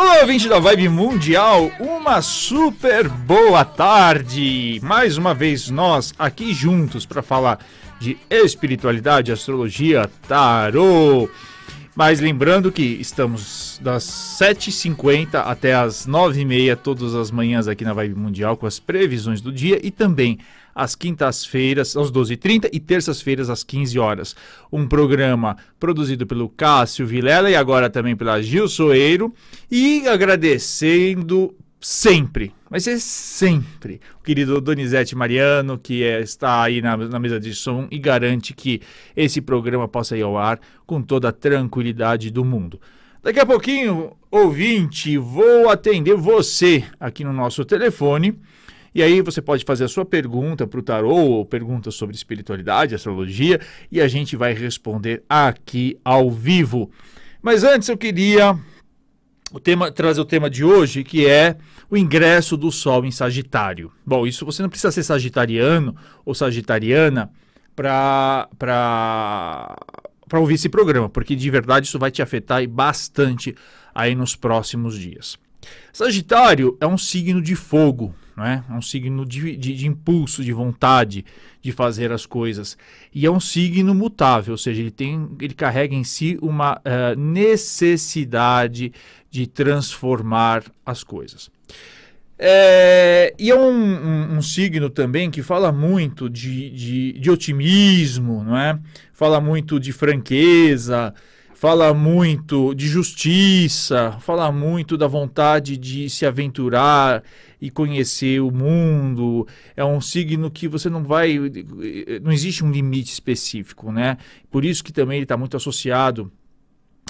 Olá, ouvinte da Vibe Mundial, uma super boa tarde! Mais uma vez nós aqui juntos para falar de espiritualidade, astrologia, tarô. Mas lembrando que estamos das 7h50 até as 9h30 todas as manhãs aqui na Vibe Mundial com as previsões do dia e também às quintas-feiras, às 12h30 e terças-feiras, às 15 horas. Um programa produzido pelo Cássio Vilela e agora também pela Gil Soeiro. E agradecendo sempre, mas é sempre, o querido Donizete Mariano, que é, está aí na, na, mesa de som e garante que esse programa possa ir ao ar com toda a tranquilidade do mundo. Daqui a pouquinho, ouvinte, vou atender você aqui no nosso telefone e aí você pode fazer a sua pergunta para o tarô ou pergunta sobre espiritualidade, astrologia, e a gente vai responder aqui ao vivo. Mas antes eu queria o tema, trazer o tema de hoje, que é o ingresso do Sol em Sagitário. Bom, isso você não precisa ser sagitariano ou sagitariana para ouvir esse programa, porque de verdade isso vai te afetar bastante aí nos próximos dias. Sagitário é um signo de fogo, não é? É um signo de, de, de, impulso, de vontade de fazer as coisas. E é um signo mutável, ou seja, ele, tem, ele carrega em si uma uh, necessidade de transformar as coisas. É, e é um, um, um, signo também que fala muito de, de, de otimismo, não é? Fala muito de franqueza, fala muito de justiça, fala muito da vontade de se aventurar e conhecer o mundo. É um signo que você não vai. Não existe um limite específico, né? Por isso que também ele está muito associado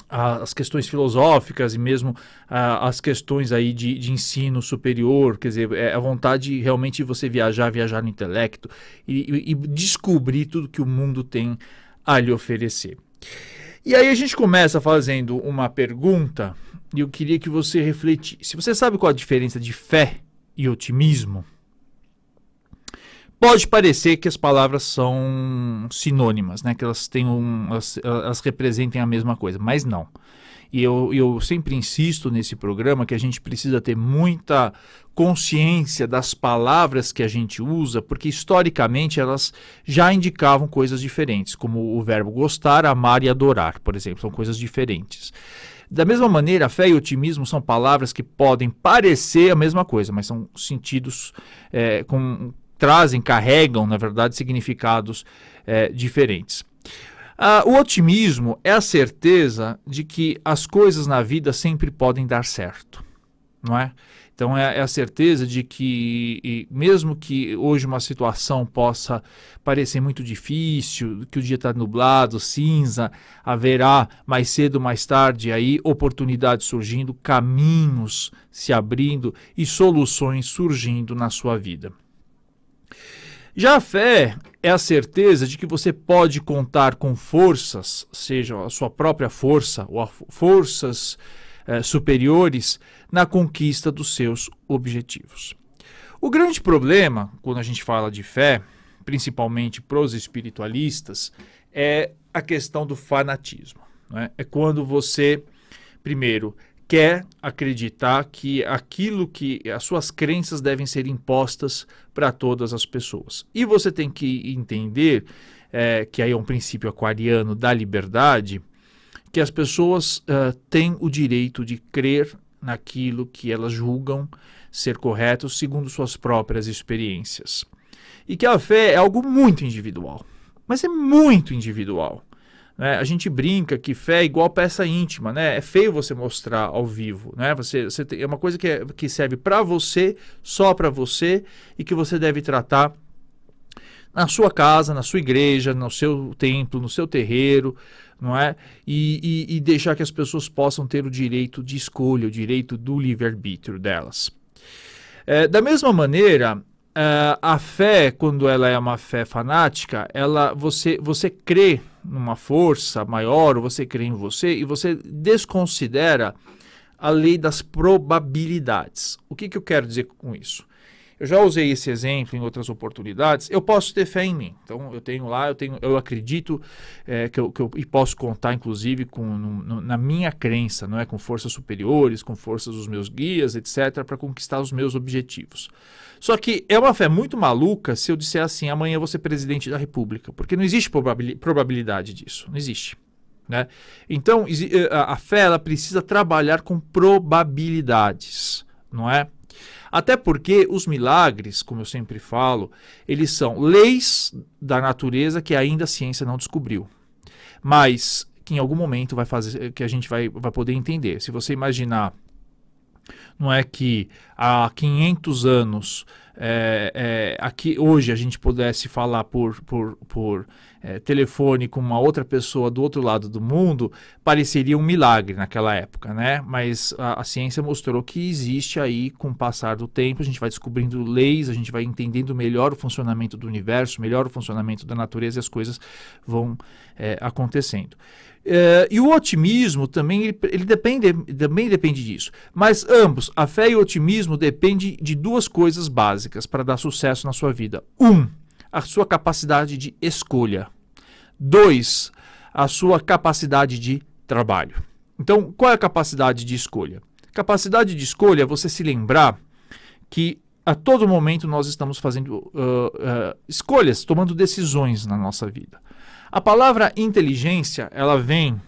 às questões filosóficas e mesmo às questões aí de, de, ensino superior, quer dizer, é a vontade realmente de você viajar, viajar no intelecto e, e, e descobrir tudo que o mundo tem a lhe oferecer. E aí a gente começa fazendo uma pergunta e eu queria que você refletisse. Você sabe qual a diferença de fé e otimismo? Pode parecer que as palavras são sinônimas, né? que elas, têm um, elas, elas representem a mesma coisa, mas não. E eu, eu sempre insisto nesse programa que a gente precisa ter muita consciência das palavras que a gente usa, porque historicamente elas já indicavam coisas diferentes, como o verbo gostar, amar e adorar, por exemplo, são coisas diferentes. Da mesma maneira, fé e otimismo são palavras que podem parecer a mesma coisa, mas são sentidos é, com, trazem, carregam, na verdade, significados é, diferentes. Uh, o otimismo é a certeza de que as coisas na vida sempre podem dar certo, não é? Então é, é a certeza de que, mesmo que hoje uma situação possa parecer muito difícil, que o dia está nublado, cinza, haverá mais cedo ou mais tarde aí oportunidades surgindo, caminhos se abrindo e soluções surgindo na sua vida. Já a fé é a certeza de que você pode contar com forças, seja a sua própria força ou forças eh, superiores, na conquista dos seus objetivos. O grande problema, quando a gente fala de fé, principalmente para os espiritualistas, é a questão do fanatismo. Né? É quando você, primeiro, quer acreditar que aquilo que as suas crenças devem ser impostas para todas as pessoas. E você tem que entender é, que aí é um princípio aquariano da liberdade, que as pessoas uh, têm o direito de crer naquilo que elas julgam ser correto segundo suas próprias experiências. E que a fé é algo muito individual, mas é muito individual. Né? A gente brinca que fé é igual peça íntima, né? É feio você mostrar ao vivo, né? Você, você tem, é uma coisa que, é, que serve para você, só para você e que você deve tratar na sua casa, na sua igreja, no seu templo, no seu terreiro, não é? E, e, e deixar que as pessoas possam ter o direito de escolha, o direito do livre-arbítrio delas. É, da mesma maneira, Uh, a fé, quando ela é uma fé fanática, ela você, você crê numa força maior, ou você crê em você e você desconsidera a lei das probabilidades. O que, que eu quero dizer com isso? Eu já usei esse exemplo em outras oportunidades, eu posso ter fé em mim. Então eu tenho lá, eu tenho, eu acredito é, que, eu, que eu e posso contar, inclusive, com no, na minha crença, não é, com forças superiores, com forças dos meus guias, etc, para conquistar os meus objetivos. Só que é uma fé muito maluca se eu disser assim, amanhã eu vou ser presidente da República, porque não existe probabilidade disso, não existe. Né? Então, eh, a fé ela precisa trabalhar com probabilidades, não é? Até porque os milagres, como eu sempre falo, eles são leis da natureza que ainda a ciência não descobriu. Mas que em algum momento vai fazer que a gente vai, vai poder entender. Se você imaginar não é que há 500 anos é, é, aqui hoje a gente pudesse falar por, por, por é, telefone com uma outra pessoa do outro lado do mundo, pareceria um milagre naquela época, né? Mas a, a, ciência mostrou que existe aí, com o passar do tempo, a gente vai descobrindo leis, a gente vai entendendo melhor o funcionamento do universo, melhor o funcionamento da natureza e as coisas vão é, acontecendo. É, e o otimismo também ele, ele, depende, também depende disso. Mas ambos, a fé e o otimismo, dependem de duas coisas básicas para dar sucesso na sua vida. Um, a sua capacidade de escolha. Dois, a sua capacidade de trabalho. Então, qual é a capacidade de escolha? Capacidade de escolha é você se lembrar que a todo momento nós estamos fazendo uh, uh, escolhas, tomando decisões na nossa vida. A palavra inteligência, ela vem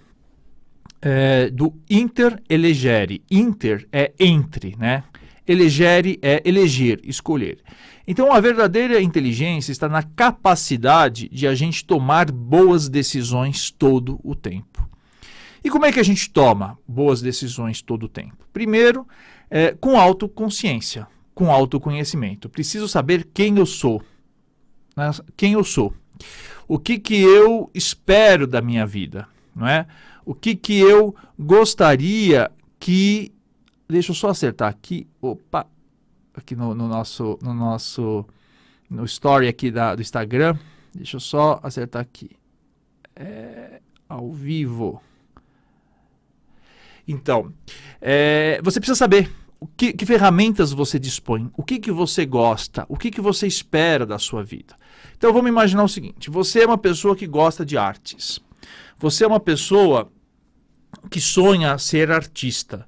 é, do inter elegere. Inter é entre, né? Elegere é eleger, escolher. Então, a verdadeira inteligência está na capacidade de a gente tomar boas decisões todo o tempo. E como é que a gente toma boas decisões todo o tempo? Primeiro, é, com autoconsciência, com autoconhecimento. Preciso saber quem eu sou. Né? Quem eu sou o que, que eu espero da minha vida, não é? O que, que eu gostaria que. Deixa eu só acertar aqui. Opa! Aqui no, no nosso. No nosso. No story aqui da, do Instagram. Deixa eu só acertar aqui. É, ao vivo. Então, é, você precisa saber que, que, ferramentas você dispõe, o que, que você gosta, o que, que você espera da sua vida. Então vamos imaginar o seguinte: você é uma pessoa que gosta de artes. Você é uma pessoa que sonha ser artista.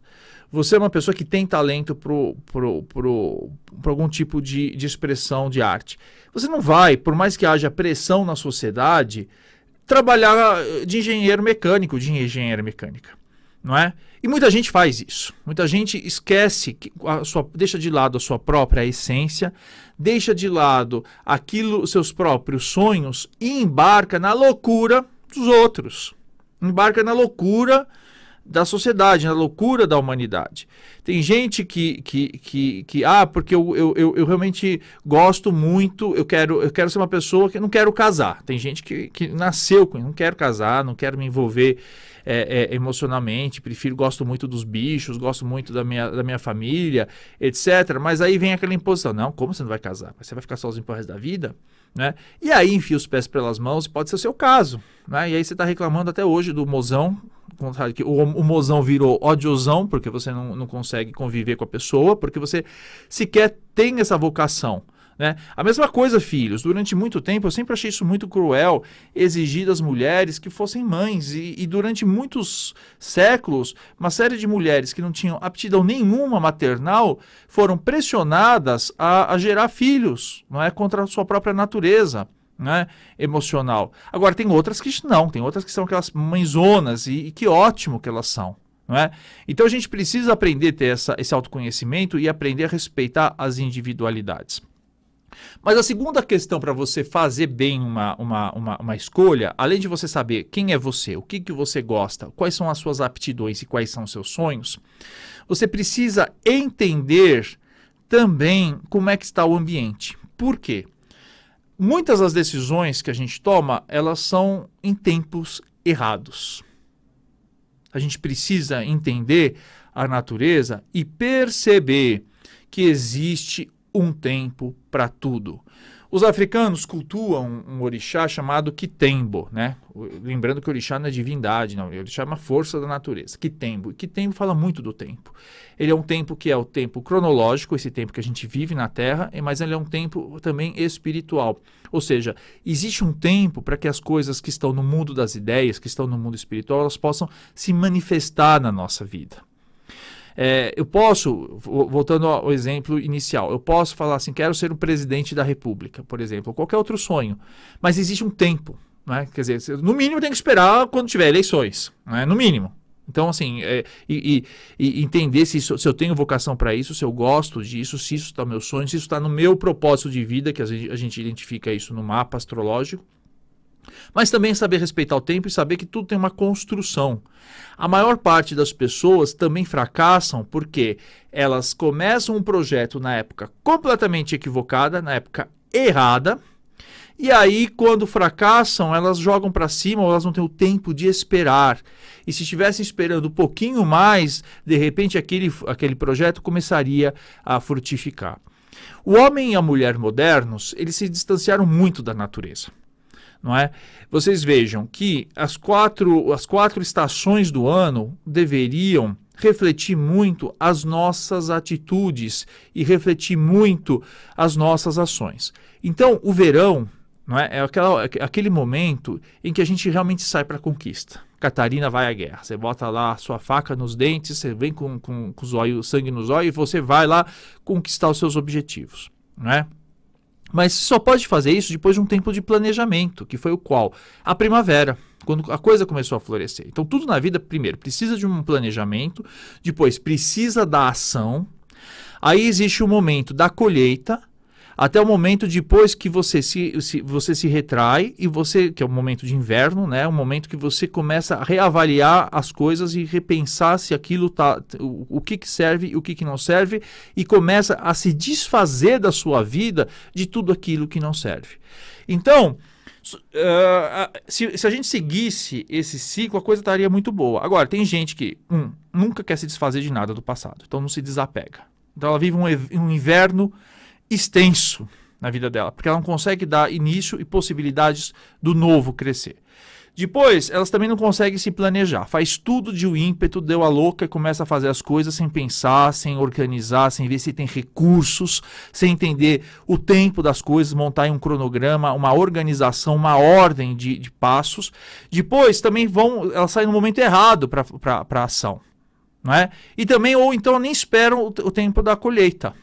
Você é uma pessoa que tem talento para algum tipo de, de expressão de arte. Você não vai, por mais que haja pressão na sociedade, trabalhar de engenheiro mecânico, de engenheira mecânica não é? E muita gente faz isso. Muita gente esquece, sua, deixa de lado a sua própria essência, deixa de lado aquilo, seus próprios sonhos e embarca na loucura dos outros. Embarca na loucura da sociedade, na loucura da humanidade. Tem gente que, que, que, que ah, porque eu, eu, eu, realmente gosto muito, eu quero, eu quero ser uma pessoa que não quero casar. Tem gente que, que nasceu com, não quero casar, não quero me envolver é, é, emocionalmente, prefiro, gosto muito dos bichos, gosto muito da minha, da minha família, etc. Mas aí vem aquela imposição, não, como você não vai casar? Você vai ficar sozinho pro resto da vida? Né? E aí enfia os pés pelas mãos, pode ser o seu caso. Né? E aí você está reclamando até hoje do mozão, que o, o mozão virou odiosão, porque você não, não consegue conviver com a pessoa, porque você sequer tem essa vocação. Né? A mesma coisa, filhos. Durante muito tempo, eu sempre achei isso muito cruel, exigir das mulheres que fossem mães. E, e, durante muitos séculos, uma série de mulheres que não tinham aptidão nenhuma maternal foram pressionadas a, a gerar filhos, não é contra a sua própria natureza. Né, emocional. Agora, tem outras que não, tem outras que são aquelas mãezonas, e, e que ótimo que elas são. É? Então a gente precisa aprender a ter essa, esse autoconhecimento e aprender a respeitar as individualidades. Mas a segunda questão para você fazer bem uma, uma, uma, uma, escolha, além de você saber quem é você, o que, que você gosta, quais são as suas aptidões e quais são os seus sonhos, você precisa entender também como é que está o ambiente. Por quê? Muitas das decisões que a gente toma, elas são em tempos errados. A gente precisa entender a natureza e perceber que existe um tempo para tudo. Os africanos cultuam um orixá chamado Kitembo, né? Lembrando que o orixá não é divindade, não. O orixá é uma força da natureza. Kitembo. E Kitembo fala muito do tempo. Ele é um tempo que é o tempo cronológico, esse tempo que a gente vive na Terra, mas ele é um tempo também espiritual. Ou seja, existe um tempo para que as coisas que estão no mundo das ideias, que estão no mundo espiritual, elas possam se manifestar na nossa vida. É, eu posso, voltando ao exemplo inicial, eu posso falar assim, quero ser o presidente da república, por exemplo, ou qualquer outro sonho, mas existe um tempo, né? quer dizer, no mínimo tem que esperar quando tiver eleições, né? no mínimo. Então, assim, é, e, e, e, entender se, isso, se eu tenho vocação para isso, se eu gosto disso, se isso está meu sonho, se isso está no meu propósito de vida, que a gente, a gente identifica isso no mapa astrológico, mas também saber respeitar o tempo e saber que tudo tem uma construção. A maior parte das pessoas também fracassam porque elas começam um projeto na época completamente equivocada, na época errada, e aí, quando fracassam, elas jogam para cima ou elas não têm o tempo de esperar. E se estivessem esperando um pouquinho mais, de repente aquele, aquele projeto começaria a frutificar. O homem e a mulher modernos, eles se distanciaram muito da natureza não é? Vocês vejam que as quatro, as quatro estações do ano deveriam refletir muito as nossas atitudes e refletir muito as nossas ações. Então, o verão não é, é aquela, é aquele momento em que a gente realmente sai para a conquista. Catarina vai à guerra. Você bota lá a sua faca nos dentes, você vem com, com, com o sangue nos olhos e você vai lá conquistar os seus objetivos. Não é? Mas só pode fazer isso depois de um tempo de planejamento, que foi o qual? A primavera, quando a coisa começou a florescer. Então, tudo na vida, primeiro, precisa de um planejamento, depois precisa da ação, aí existe o momento da colheita, até o momento depois que você se, se, você se retrai e você, que é o momento de inverno, né, o momento que você começa a reavaliar as coisas e repensar se aquilo tá, o, o que, que serve e o que, que não serve e começa a se desfazer da sua vida de tudo aquilo que não serve. Então, Uh, se, se, a gente seguisse esse ciclo, a coisa estaria muito boa. Agora, tem gente que, um, nunca quer se desfazer de nada do passado, então não se desapega. Então ela vive um, um inverno extenso na vida dela, porque ela não consegue dar início e possibilidades do novo crescer. Depois, elas também não conseguem se planejar. Faz tudo de um ímpeto, deu a louca e começa a fazer as coisas sem pensar, sem organizar, sem ver se tem recursos, sem entender o tempo das coisas, montar um cronograma, uma organização, uma ordem de, de passos. Depois, também vão, elas saem no momento errado para a ação. Não é? E também, ou então, nem esperam o, o tempo da colheita.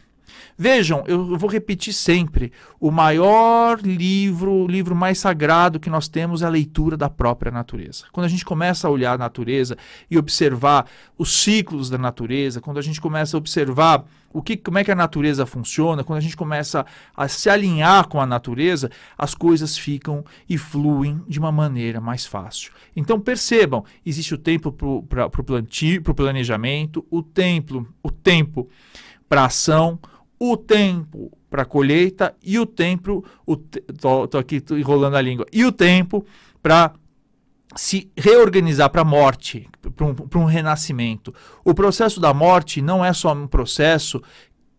Vejam, eu vou repetir sempre: o maior livro, o livro mais sagrado que nós temos é a leitura da própria natureza. Quando a gente começa a olhar a natureza e observar os ciclos da natureza, quando a gente começa a observar o que, como é que a natureza funciona, quando a gente começa a se alinhar com a natureza, as coisas ficam e fluem de uma maneira mais fácil. Então percebam, existe o tempo para o plantio, para o planejamento, o tempo, o tempo para ação, o tempo para colheita e o tempo, o tô, tô, aqui tô enrolando a língua, e o tempo para se reorganizar para a morte, para um, um renascimento. O processo da morte não é só um processo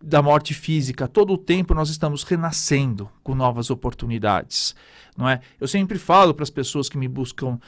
da morte física. Todo o tempo nós estamos renascendo com novas oportunidades não é? Eu sempre falo para as pessoas que me buscam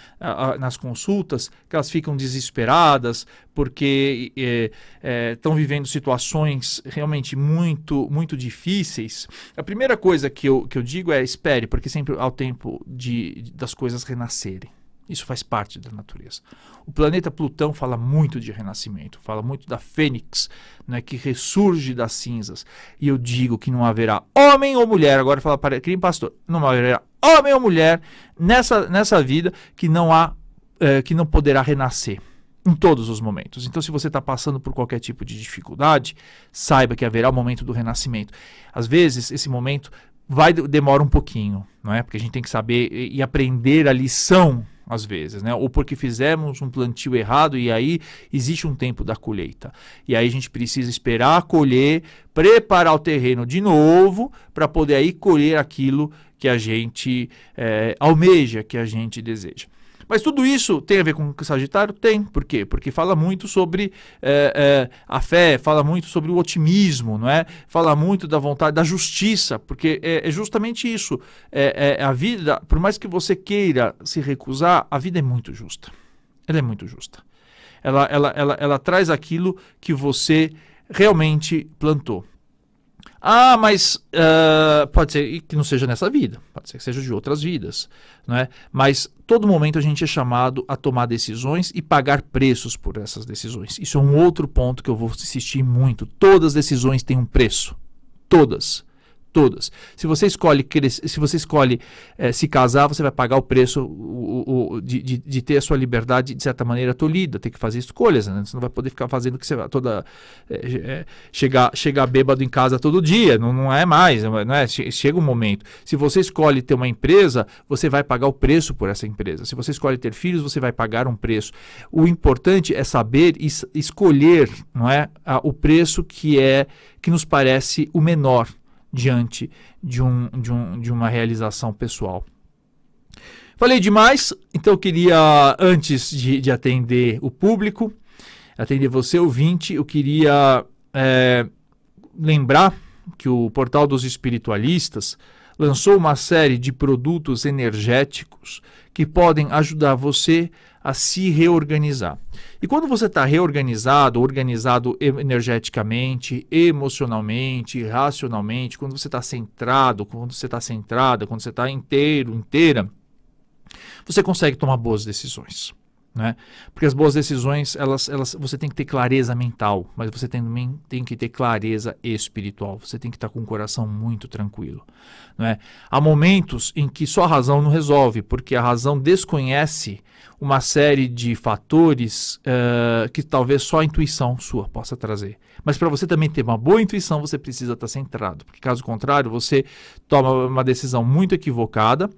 nas consultas que elas ficam desesperadas porque estão é, é, vivendo situações realmente muito muito difíceis. A primeira coisa que eu, que eu digo é espere, porque sempre há o tempo de, das coisas renascerem. Isso faz parte da natureza. O planeta Plutão fala muito de renascimento, fala muito da fênix, né, que ressurge das cinzas. E eu digo que não haverá homem ou mulher, agora fala para querido pastor, não haverá homem ou mulher nessa, nessa vida que não há é, que não poderá renascer em todos os momentos. Então, se você está passando por qualquer tipo de dificuldade, saiba que haverá o momento do renascimento. Às vezes, esse momento vai demora um pouquinho, não é? Porque a gente tem que saber e aprender a lição às vezes, né? Ou porque fizemos um plantio errado e aí existe um tempo da colheita. E aí a gente precisa esperar colher, preparar o terreno de novo para poder aí colher aquilo que a gente é, almeja, que a gente deseja. Mas tudo isso tem a ver com o Sagitário? Tem. Por quê? Porque fala muito sobre é, é, a fé, fala muito sobre o otimismo, não é? Fala muito da vontade, da justiça, porque é, é justamente isso. É, é, a vida, por mais que você queira se recusar, a vida é muito justa. Ela é muito justa. Ela, ela, ela, ela traz aquilo que você realmente plantou. Ah, mas uh, pode ser que não seja nessa vida, pode ser que seja de outras vidas, não é? Mas todo momento a gente é chamado a tomar decisões e pagar preços por essas decisões. Isso é um outro ponto que eu vou insistir muito. Todas as decisões têm um preço, todas todas. Se você escolhe se você escolhe é, se casar, você vai pagar o preço o, o, de, de, de, ter a sua liberdade de certa maneira tolhida, ter que fazer escolhas, né? Você não vai poder ficar fazendo que você vai toda é, é, chegar chegar bêbado em casa todo dia, não, não é mais, não é? Chega um momento. Se você escolhe ter uma empresa, você vai pagar o preço por essa empresa. Se você escolhe ter filhos, você vai pagar um preço. O importante é saber es escolher, não é, a, o preço que é que nos parece o menor diante de, um, de, um, de uma realização pessoal. Falei demais, então eu queria, antes de, de atender o público, atender você, ouvinte, eu queria é, lembrar que o Portal dos Espiritualistas lançou uma série de produtos energéticos que podem ajudar você a se reorganizar. E quando você está reorganizado, organizado energeticamente, emocionalmente, racionalmente, quando você está centrado, quando você está centrada, quando você está inteiro, inteira, você consegue tomar boas decisões. Né? Porque as boas decisões, elas, elas, você tem que ter clareza mental, mas você também tem que ter clareza espiritual. Você tem que estar com o coração muito tranquilo. Né? Há momentos em que só a razão não resolve, porque a razão desconhece uma série de fatores uh, que talvez só a intuição sua possa trazer. Mas para você também ter uma boa intuição, você precisa estar centrado, porque caso contrário, você toma uma decisão muito equivocada,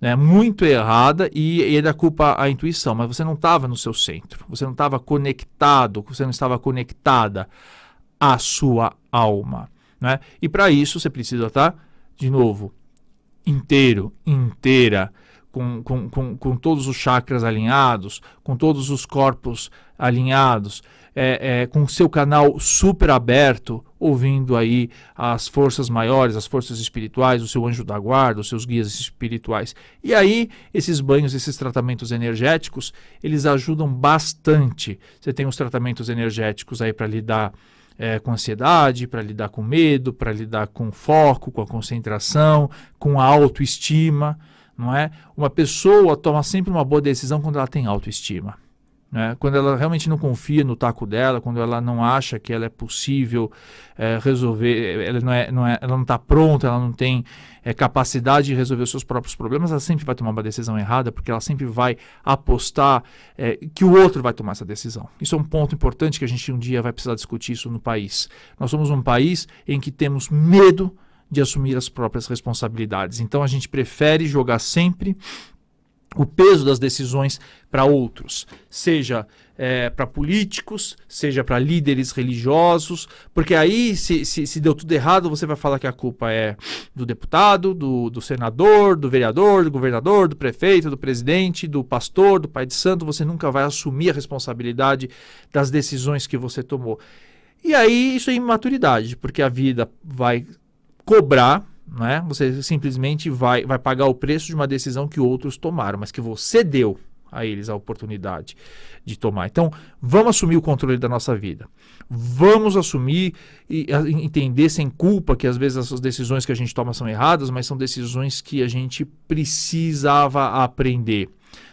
né, muito errada e, e ainda culpa a intuição, mas você não estava no seu centro, você não estava conectado, você não estava conectada à sua alma. Né? E para isso você precisa estar, de novo, inteiro, inteira com, com, com, com todos os chakras alinhados, com todos os corpos alinhados, é, é, com seu canal super aberto, ouvindo aí as forças maiores, as forças espirituais, o seu anjo da guarda, os seus guias espirituais. E aí, esses banhos, esses tratamentos energéticos, eles ajudam bastante. Você tem os tratamentos energéticos aí para lidar é, com ansiedade, para lidar com medo, para lidar com foco, com a concentração, com a autoestima não é? Uma pessoa toma sempre uma boa decisão quando ela tem autoestima. Né? Quando ela realmente não confia no taco dela, quando ela não acha que ela é possível é, resolver, ela não é, não é, ela não está pronta, ela não tem é, capacidade de resolver os seus próprios problemas, ela sempre vai tomar uma decisão errada, porque ela sempre vai apostar é, que o outro vai tomar essa decisão. Isso é um ponto importante que a gente um dia vai precisar discutir isso no país. Nós somos um país em que temos medo de assumir as próprias responsabilidades. Então a gente prefere jogar sempre o peso das decisões para outros, seja é, para políticos, seja para líderes religiosos, porque aí, se, se, se, deu tudo errado, você vai falar que a culpa é do deputado, do, do senador, do vereador, do governador, do prefeito, do presidente, do pastor, do pai de santo. Você nunca vai assumir a responsabilidade das decisões que você tomou. E aí, isso é imaturidade, porque a vida vai cobrar, né? Você simplesmente vai, vai pagar o preço de uma decisão que outros tomaram, mas que você deu a eles a oportunidade de tomar. Então, vamos assumir o controle da nossa vida. Vamos assumir e entender sem culpa que às vezes essas decisões que a gente toma são erradas, mas são decisões que a gente precisava aprender.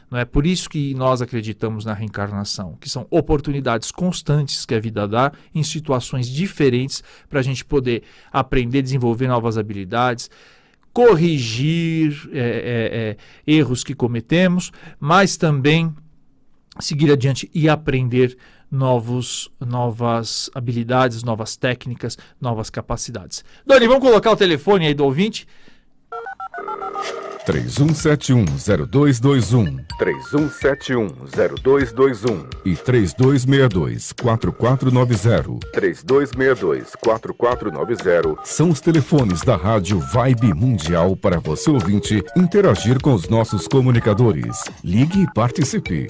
Não é por isso que nós acreditamos na reencarnação, que são oportunidades constantes que a vida dá em situações diferentes para a gente poder aprender, desenvolver novas habilidades, corrigir é, é, é, erros que cometemos, mas também seguir adiante e aprender novos, novas habilidades, novas técnicas, novas capacidades. Doni, vamos colocar o telefone aí do ouvinte. 31710221 31710221 e 3262-4490 3262-4490 são os telefones da Rádio Vibe Mundial para você ouvinte interagir com os nossos comunicadores. Ligue e participe.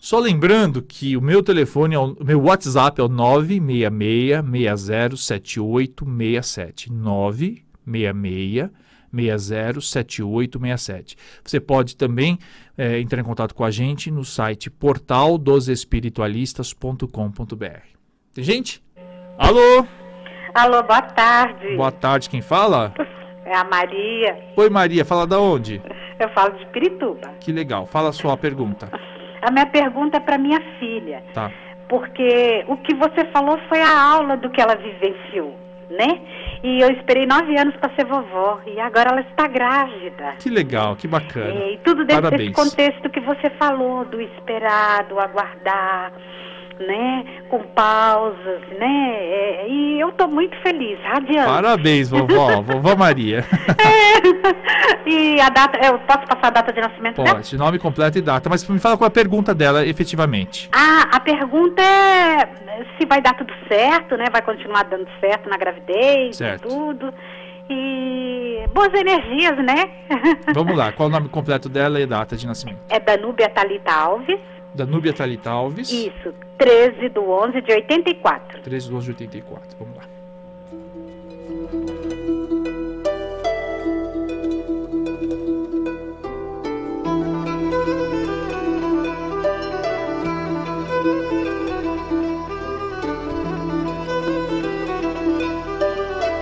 Só lembrando que o meu telefone, é o meu WhatsApp é o 966-607867. 966-607867. Você pode também é, entrar em contato com a gente no site portaldosespiritualistas.com.br. Tem gente? Alô? Alô, boa tarde. Boa tarde, quem fala? É a Maria. Oi, Maria, fala da onde? Eu falo de Pirituba. Que legal, fala a sua pergunta. A minha pergunta é para minha filha. Tá. Porque o que você falou foi a aula do que ela vivenciou, né? E eu esperei nove anos para ser vovó. E agora ela está grávida. Que legal, que bacana. E tudo dentro Parabéns. desse contexto que você falou, do esperar, do aguardar, né? Com pausas, né? É, e eu tô muito feliz, radiante. Parabéns, vovó, vovó Maria. e a data, eu posso passar a data de nascimento dela? Pode, nome completo e data, mas me fala qual é a pergunta dela efetivamente. Ah, a pergunta é se vai dar tudo certo, né? Vai continuar dando certo na gravidez, Certo. tudo. E boas energias, né? Vamos lá, qual é o nome completo dela e data de nascimento? É Danúbia Talita Alves. Danúbia Thalita Alves. Isso, 13 do 11 de 84. 13 de 11 de 84. Vamos lá.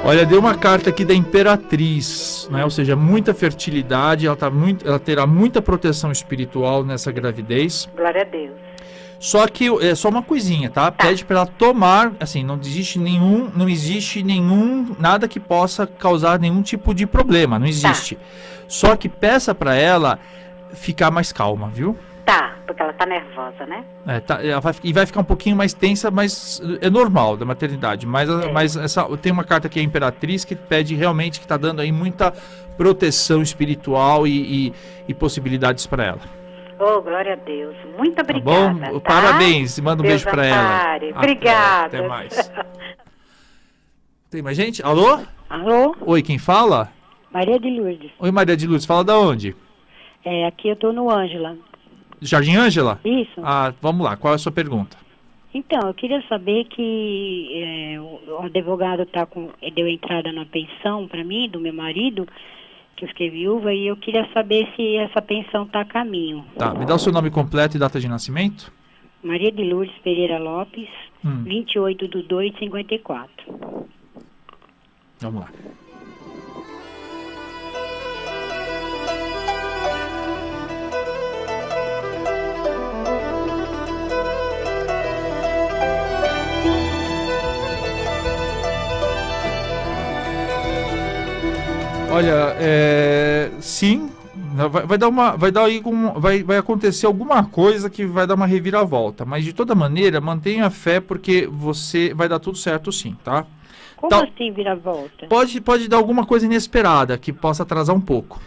Olha, deu uma carta aqui da Imperatriz, né? Ou seja, muita fertilidade, ela, tá muito, ela terá muita proteção espiritual nessa gravidez. Glória a Deus. Só que é só uma coisinha, tá? Pede para ela tomar, assim, não existe nenhum, não existe nenhum nada que possa causar nenhum tipo de problema, não existe. Só que peça para ela ficar mais calma, viu? Tá, porque ela tá nervosa, né? É, tá, ela vai, e vai ficar um pouquinho mais tensa, mas é normal da maternidade. Mas, É. mas essa, tem uma carta aqui, a Imperatriz, que pede realmente que está dando aí muita proteção espiritual e, e- e possibilidades para ela. Oh, glória a Deus. Muito Tá obrigada. bom? tá? Parabéns, manda um Deus beijo para ela. ampare. Até- Obrigada. Até mais. Tem mais gente? Alô? Alô, Oi, quem fala? Maria de Lourdes. Oi, Maria de Luz, fala da onde? É, aqui eu tô no Ângela. Jardim Ângela? Isso? Ah, vamos lá, qual é a sua pergunta? Então, eu queria saber que é, o, advogado tá com, deu entrada na pensão para mim, do meu marido, que eu fiquei viúva, e eu queria saber se essa pensão tá a caminho. Tá, me dá o seu nome completo e data de nascimento? Maria de Lourdes Pereira Lopes, Hum. 28 do 2 54. Vamos lá. Olha, é, sim, vai, vai dar uma, vai dar aí um, vai, vai acontecer alguma coisa que vai dar uma reviravolta, mas de toda maneira mantenha fé porque você vai dar tudo certo sim, tá? Como Tá. assim vira volta? Pode, pode dar alguma coisa inesperada que possa atrasar um pouco.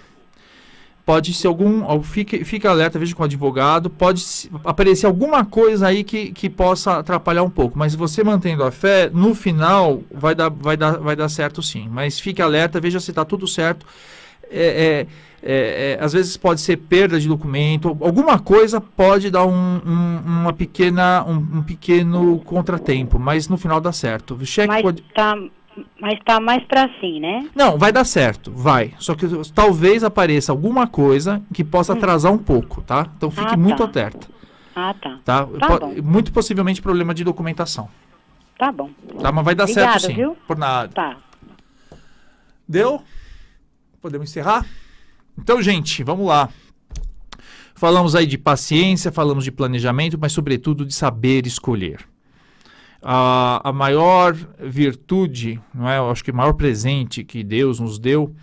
Pode ser algum. Fique, fique alerta, veja com o advogado. Pode aparecer alguma coisa aí que, que possa atrapalhar um pouco. Mas você mantendo a fé, no final vai dar, vai dar, vai dar certo sim. Mas fique alerta, veja se está tudo certo. É, é, é, é, às vezes pode ser perda de documento, alguma coisa pode dar um, um- uma pequena, um, um pequeno contratempo, mas no final dá certo. Cheque Mas ad- tá, mas tá mais pra sim, né? não, vai dar certo, vai. Só que talvez apareça alguma coisa que possa atrasar um pouco, tá? Então fique Ah, muito tá. alerta, Ah, tá. tá? Tá bom. muito possivelmente problema de documentação, Tá bom. tá? Mas vai dar Obrigada, certo sim. viu? Por nada. Tá. Deu? Podemos encerrar? Então, gente, vamos lá. Falamos aí de paciência, falamos de planejamento, mas sobretudo de saber escolher. A, a maior virtude, não é? Eu acho que o maior presente que Deus nos deu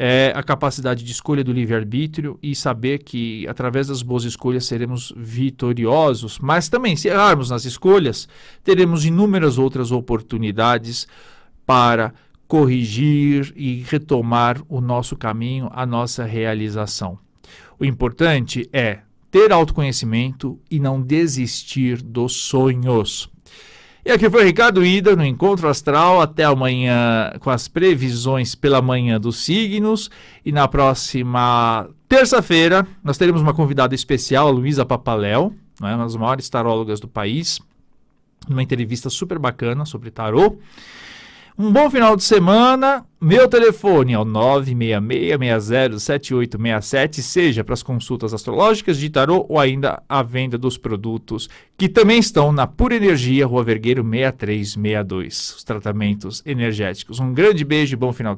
é a capacidade de escolha do livre-arbítrio e saber que através das boas escolhas seremos vitoriosos, mas também se errarmos nas escolhas, teremos inúmeras outras oportunidades para corrigir e retomar o nosso caminho, a nossa realização. O importante é ter autoconhecimento e não desistir dos sonhos. E aqui foi Ricardo Ida no Encontro Astral. Até amanhã com as previsões pela manhã dos signos. E na próxima terça-feira nós teremos uma convidada especial, a Luísa Papaléu, né, uma das maiores tarólogas do país. Uma entrevista super bacana sobre tarô. Um bom final de semana. Meu telefone é o 966-607867, seja para as consultas astrológicas de tarô ou ainda a venda dos produtos que também estão na Pura Energia, Rua Vergueiro 6362, os tratamentos energéticos. Um grande beijo e bom final de